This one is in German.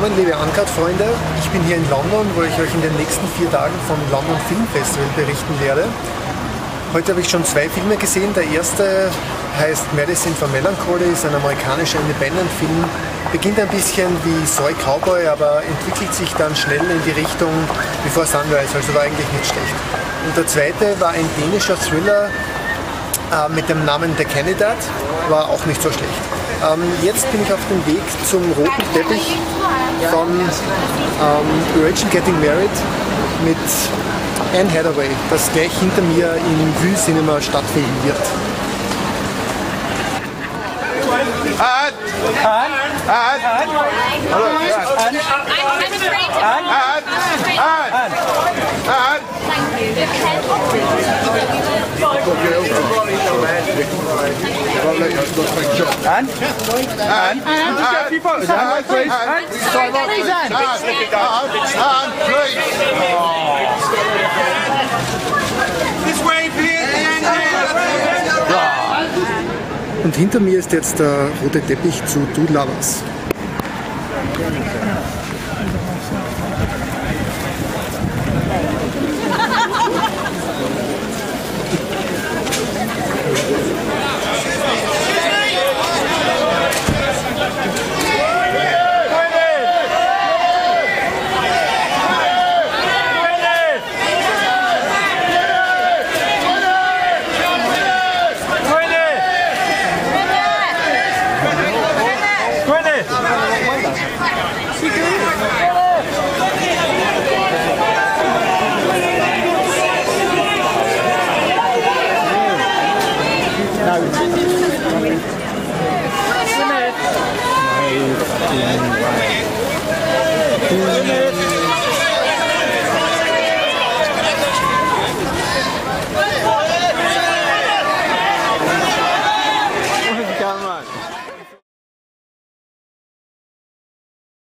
willkommen, liebe Uncut-Freunde. Ich bin hier in London, wo ich euch in den nächsten vier Tagen vom London Film Festival berichten werde. Heute habe ich schon zwei Filme gesehen. Der erste heißt Medicine for Melancholy, ist ein amerikanischer Independent-Film. Beginnt ein bisschen wie Soy Cowboy, aber entwickelt sich dann schnell in die Richtung Before Sunrise, also war eigentlich nicht schlecht. Und der zweite war ein dänischer Thriller äh, mit dem Namen The Candidate, war auch nicht so schlecht. Ähm, jetzt bin ich auf dem Weg zum roten Teppich von ähm, Rachel Getting Married mit Anne Hathaway, das gleich hinter mir im Vue Cinema stattfinden wird. Anne! Anne? Und hinter mir ist jetzt der rote Teppich zu Two Lovers. Yeah.